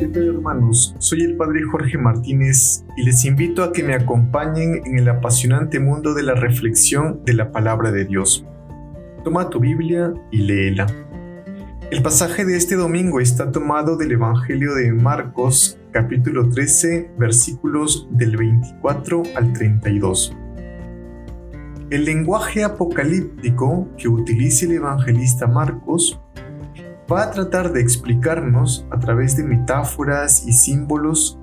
¿Qué hermanos? Soy el Padre Jorge Martínez y les invito a que me acompañen en el apasionante mundo de la reflexión de la palabra de Dios. Toma tu Biblia y léela. El pasaje de este domingo está tomado del Evangelio de Marcos, capítulo 13, versículos del 24 al 32. El lenguaje apocalíptico que utiliza el evangelista Marcos va a tratar de explicarnos a través de metáforas y símbolos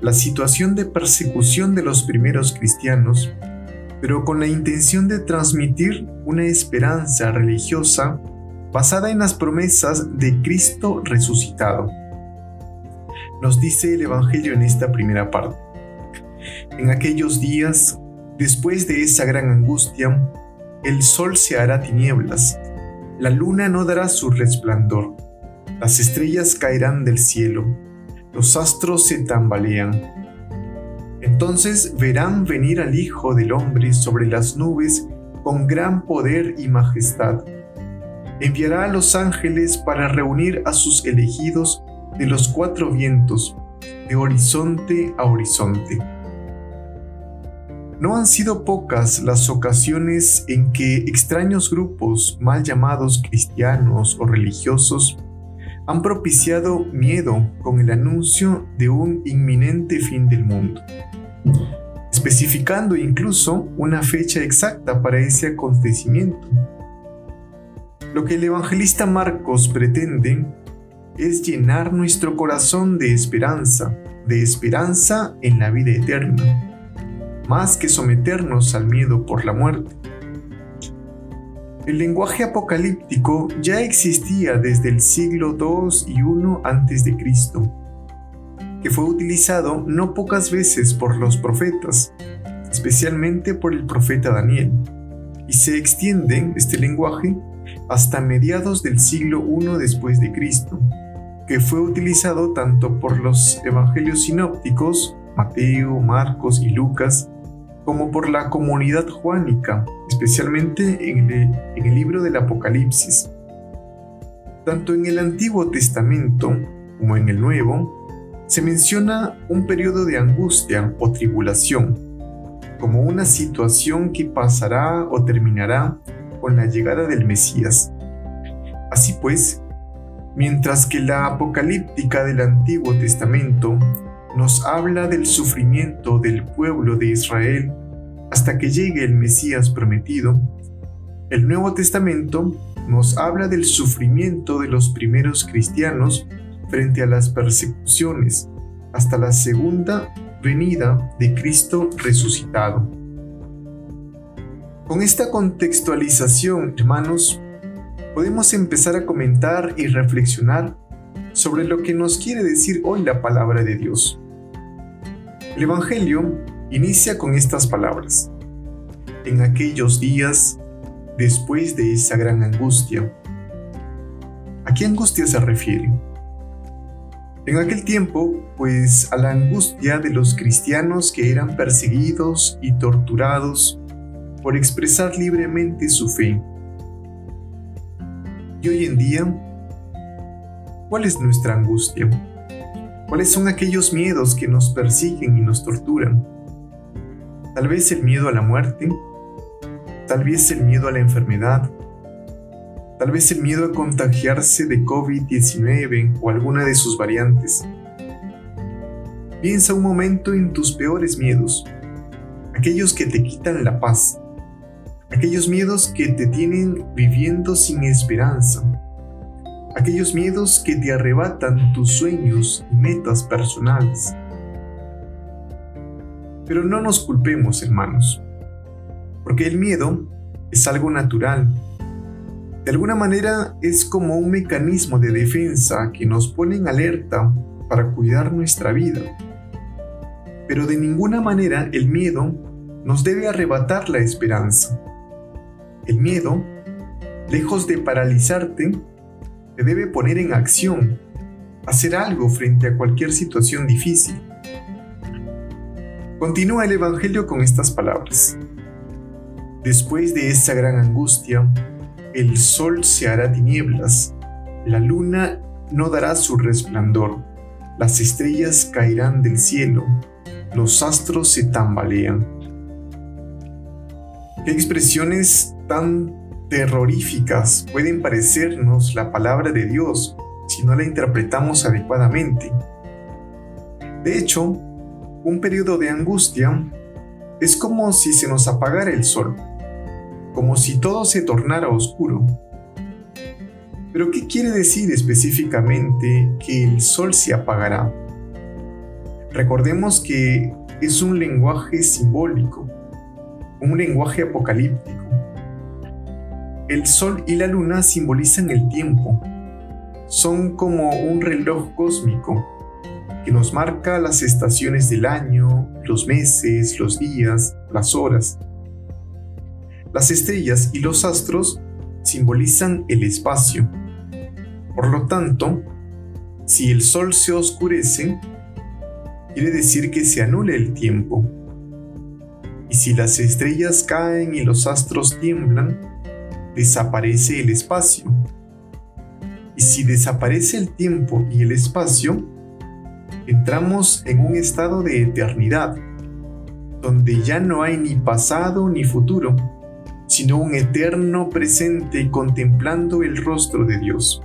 la situación de persecución de los primeros cristianos, pero con la intención de transmitir una esperanza religiosa basada en las promesas de Cristo resucitado. Nos dice el Evangelio en esta primera parte. En aquellos días, después de esa gran angustia, el sol se hará tinieblas la luna no dará su resplandor, las estrellas caerán del cielo, los astros se tambalean. Entonces verán venir al Hijo del Hombre sobre las nubes con gran poder y majestad. Enviará a los ángeles para reunir a sus elegidos de los cuatro vientos, de horizonte a horizonte. No han sido pocas las ocasiones en que extraños grupos mal llamados cristianos o religiosos han propiciado miedo con el anuncio de un inminente fin del mundo, especificando incluso una fecha exacta para ese acontecimiento. Lo que el evangelista Marcos pretende es llenar nuestro corazón de esperanza, de esperanza en la vida eterna más que someternos al miedo por la muerte. El lenguaje apocalíptico ya existía desde el siglo II y I a.C., que fue utilizado no pocas veces por los profetas, especialmente por el profeta Daniel, y se extiende este lenguaje hasta mediados del siglo I después de Cristo, que fue utilizado tanto por los evangelios sinópticos, Mateo, Marcos y Lucas, como por la comunidad juánica, especialmente en el, libro del Apocalipsis. Tanto en el Antiguo Testamento como en el Nuevo, se menciona un periodo de angustia o tribulación, como una situación que pasará o terminará con la llegada del Mesías. Así pues, mientras que la apocalíptica del Antiguo Testamento nos habla del sufrimiento del pueblo de Israel hasta que llegue el Mesías prometido, el Nuevo Testamento nos habla del sufrimiento de los primeros cristianos frente a las persecuciones hasta la segunda venida de Cristo resucitado. Con esta contextualización, hermanos, podemos empezar a comentar y reflexionar sobre lo que nos quiere decir hoy la palabra de Dios. El Evangelio inicia con estas palabras. En aquellos días, después de esa gran angustia. ¿A qué angustia se refiere? En aquel tiempo, pues a la angustia de los cristianos que eran perseguidos y torturados por expresar libremente su fe. Y hoy en día, ¿cuál es nuestra angustia? ¿Cuáles son aquellos miedos que nos persiguen y nos torturan? Tal vez el miedo a la muerte, tal vez el miedo a la enfermedad, tal vez el miedo a contagiarse de COVID-19 o alguna de sus variantes. Piensa un momento en tus peores miedos, aquellos que te quitan la paz, aquellos miedos que te tienen viviendo sin esperanza, aquellos miedos que te arrebatan tus sueños y metas personales. Pero no nos culpemos, hermanos, porque el miedo es algo natural. De alguna manera es como un mecanismo de defensa que nos pone en alerta para cuidar nuestra vida. Pero de ninguna manera el miedo nos debe arrebatar la esperanza. El miedo, lejos de paralizarte, debe poner en acción, hacer algo frente a cualquier situación difícil. Continúa el Evangelio con estas palabras. Después de esa gran angustia, el sol se hará tinieblas, la luna no dará su resplandor, las estrellas caerán del cielo, los astros se tambalean. ¿Qué expresiones tan terroríficas pueden parecernos la palabra de Dios si no la interpretamos adecuadamente? De hecho, un periodo de angustia es como si se nos apagara el sol, como si todo se tornara oscuro. Pero ¿qué quiere decir específicamente que el sol se apagará? Recordemos que es un lenguaje simbólico, un lenguaje apocalíptico. El sol y la luna simbolizan el tiempo. Son como un reloj cósmico que nos marca las estaciones del año, los meses, los días, las horas. Las estrellas y los astros simbolizan el espacio. Por lo tanto, si el sol se oscurece, quiere decir que se anula el tiempo. Y si las estrellas caen y los astros tiemblan, desaparece el espacio. Y si desaparece el tiempo y el espacio, entramos en un estado de eternidad, donde ya no hay ni pasado ni futuro, sino un eterno presente contemplando el rostro de Dios.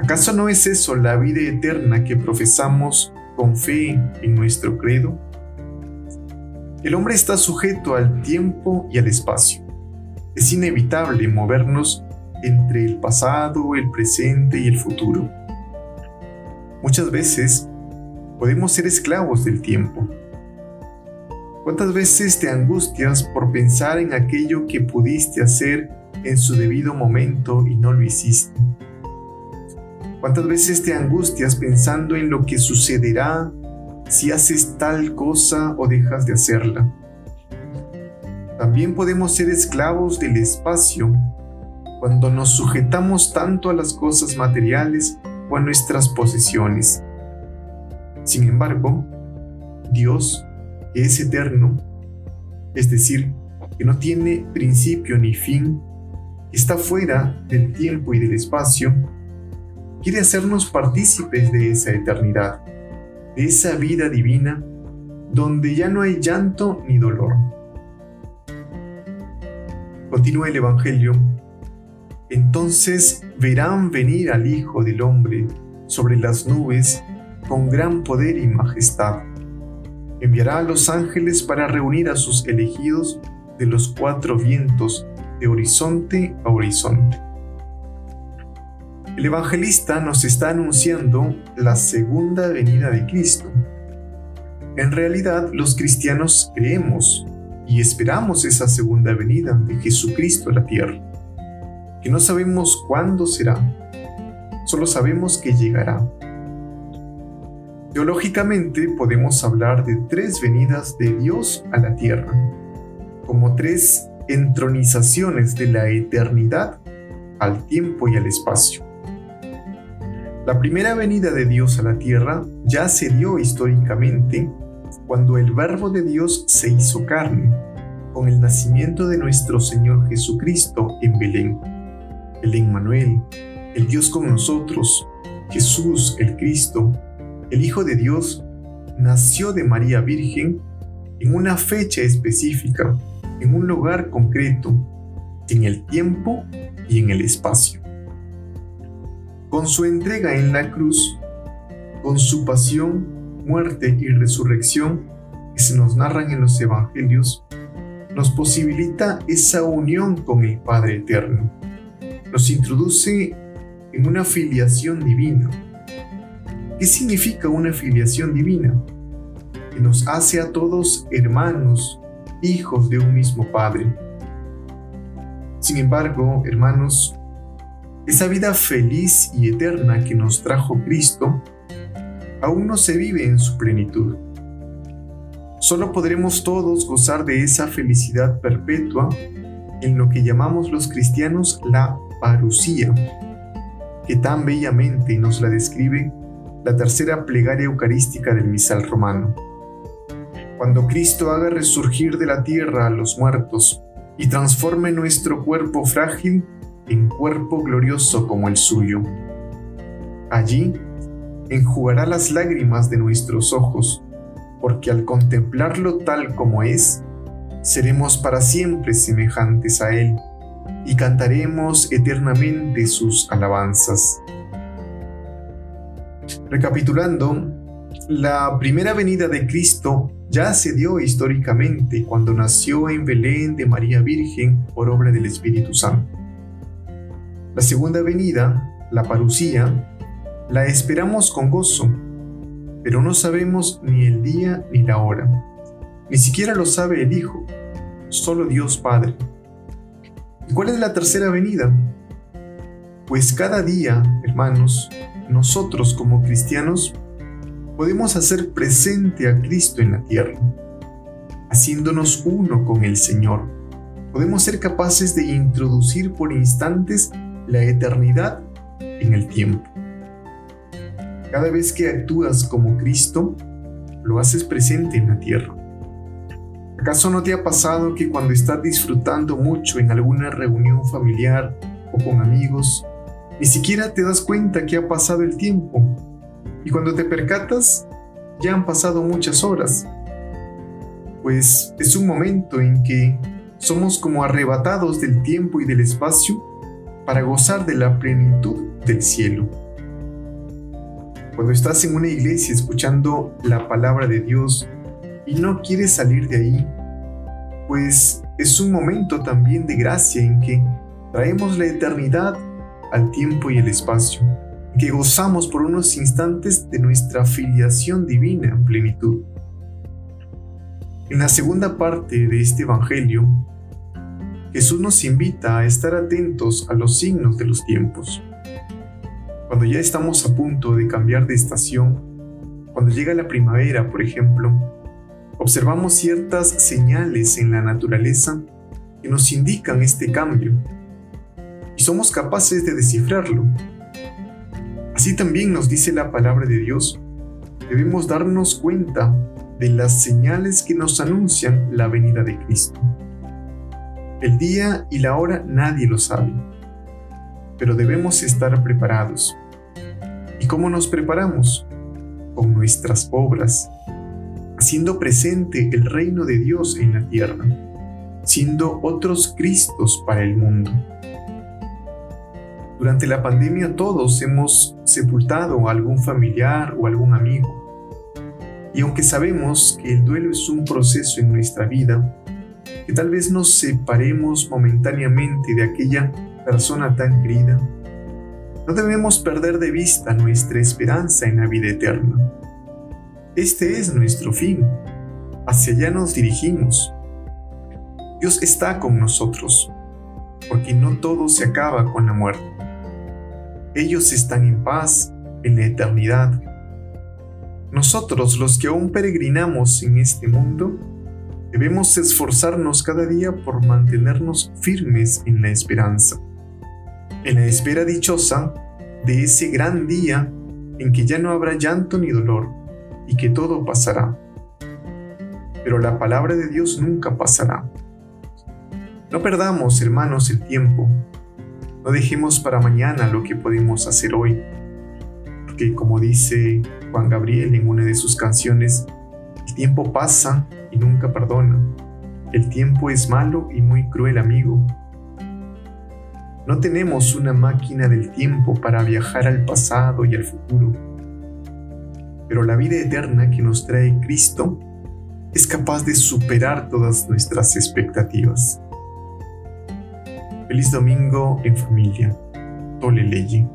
¿Acaso no es eso la vida eterna que profesamos con fe en nuestro credo? El hombre está sujeto al tiempo y al espacio. Es inevitable movernos entre el pasado, el presente y el futuro. Muchas veces podemos ser esclavos del tiempo. ¿Cuántas veces te angustias por pensar en aquello que pudiste hacer en su debido momento y no lo hiciste? ¿Cuántas veces te angustias pensando en lo que sucederá si haces tal cosa o dejas de hacerla? También podemos ser esclavos del espacio cuando nos sujetamos tanto a las cosas materiales o a nuestras posesiones. Sin embargo, Dios, que es eterno, es decir, que no tiene principio ni fin, está fuera del tiempo y del espacio, quiere hacernos partícipes de esa eternidad, de esa vida divina, donde ya no hay llanto ni dolor. Continúa el Evangelio entonces verán venir al Hijo del Hombre sobre las nubes con gran poder y majestad. Enviará a los ángeles para reunir a sus elegidos de los cuatro vientos, de horizonte a horizonte. El evangelista nos está anunciando la segunda venida de Cristo. En realidad, los cristianos creemos y esperamos esa segunda venida de Jesucristo a la tierra que no sabemos cuándo será, solo sabemos que llegará. Teológicamente podemos hablar de tres venidas de Dios a la tierra, como tres entronizaciones de la eternidad al tiempo y al espacio. La primera venida de Dios a la tierra ya se dio históricamente cuando el Verbo de Dios se hizo carne, con el nacimiento de nuestro Señor Jesucristo en Belén el Emmanuel, el Dios con nosotros, Jesús el Cristo, el Hijo de Dios, nació de María Virgen en una fecha específica, en un lugar concreto, en el tiempo y en el espacio. Con su entrega en la cruz, con su pasión, muerte y resurrección que se nos narran en los Evangelios, nos posibilita esa unión con el Padre Eterno nos introduce en una filiación divina. ¿Qué significa una filiación divina? Que nos hace a todos hermanos, hijos de un mismo Padre. Sin embargo, hermanos, esa vida feliz y eterna que nos trajo Cristo aún no se vive en su plenitud. Solo podremos todos gozar de esa felicidad perpetua en lo que llamamos los cristianos la parucía, que tan bellamente nos la describe la tercera plegaria eucarística del misal romano. Cuando Cristo haga resurgir de la tierra a los muertos y transforme nuestro cuerpo frágil en cuerpo glorioso como el suyo. Allí enjugará las lágrimas de nuestros ojos, porque al contemplarlo tal como es, seremos para siempre semejantes a Él y cantaremos eternamente sus alabanzas. Recapitulando, la primera venida de Cristo ya se dio históricamente cuando nació en Belén de María Virgen por obra del Espíritu Santo. La segunda venida, la parucía, la esperamos con gozo, pero no sabemos ni el día ni la hora. Ni siquiera lo sabe el Hijo, solo Dios Padre. ¿Y cuál es la tercera venida? Pues cada día, hermanos, nosotros como cristianos podemos hacer presente a Cristo en la tierra, haciéndonos uno con el Señor. Podemos ser capaces de introducir por instantes la eternidad en el tiempo. Cada vez que actúas como Cristo, lo haces presente en la tierra. ¿Acaso no te ha pasado que cuando estás disfrutando mucho en alguna reunión familiar o con amigos, ni siquiera te das cuenta que ha pasado el tiempo y cuando te percatas, ya han pasado muchas horas. Pues es un momento en que somos como arrebatados del tiempo y del espacio para gozar de la plenitud del cielo. Cuando estás en una iglesia escuchando la palabra de Dios y no quieres salir de ahí, pues es un momento también de gracia en que traemos la eternidad al tiempo y el espacio que gozamos por unos instantes de nuestra filiación divina en plenitud. En la segunda parte de este Evangelio, Jesús nos invita a estar atentos a los signos de los tiempos. Cuando ya estamos a punto de cambiar de estación, cuando llega la primavera, por ejemplo, observamos ciertas señales en la naturaleza que nos indican este cambio y somos capaces de descifrarlo Así también nos dice la palabra de Dios, debemos darnos cuenta de las señales que nos anuncian la venida de Cristo. El día y la hora nadie lo sabe, pero debemos estar preparados. ¿Y cómo nos preparamos? Con nuestras obras, haciendo presente el reino de Dios en la tierra, siendo otros Cristos para el mundo. Durante la pandemia todos hemos sepultado a algún familiar o algún amigo. Y aunque sabemos que el duelo es un proceso en nuestra vida, que tal vez nos separemos momentáneamente de aquella persona tan querida, no debemos perder de vista nuestra esperanza en la vida eterna. Este es nuestro fin. Hacia allá nos dirigimos. Dios está con nosotros, porque no todo se acaba con la muerte ellos están en paz en la eternidad. Nosotros, los que aún peregrinamos en este mundo, debemos esforzarnos cada día por mantenernos firmes en la esperanza, en la espera dichosa de ese gran día en que ya no habrá llanto ni dolor y que todo pasará. Pero la palabra de Dios nunca pasará. No perdamos, hermanos, el tiempo no dejemos para mañana lo que podemos hacer hoy, porque como dice Juan Gabriel en una de sus canciones, el tiempo pasa y nunca perdona. El tiempo es malo y muy cruel amigo. No tenemos una máquina del tiempo para viajar al pasado y al futuro, pero la vida eterna que nos trae Cristo es capaz de superar todas nuestras expectativas. Feliz domingo en familia. Tole Leye.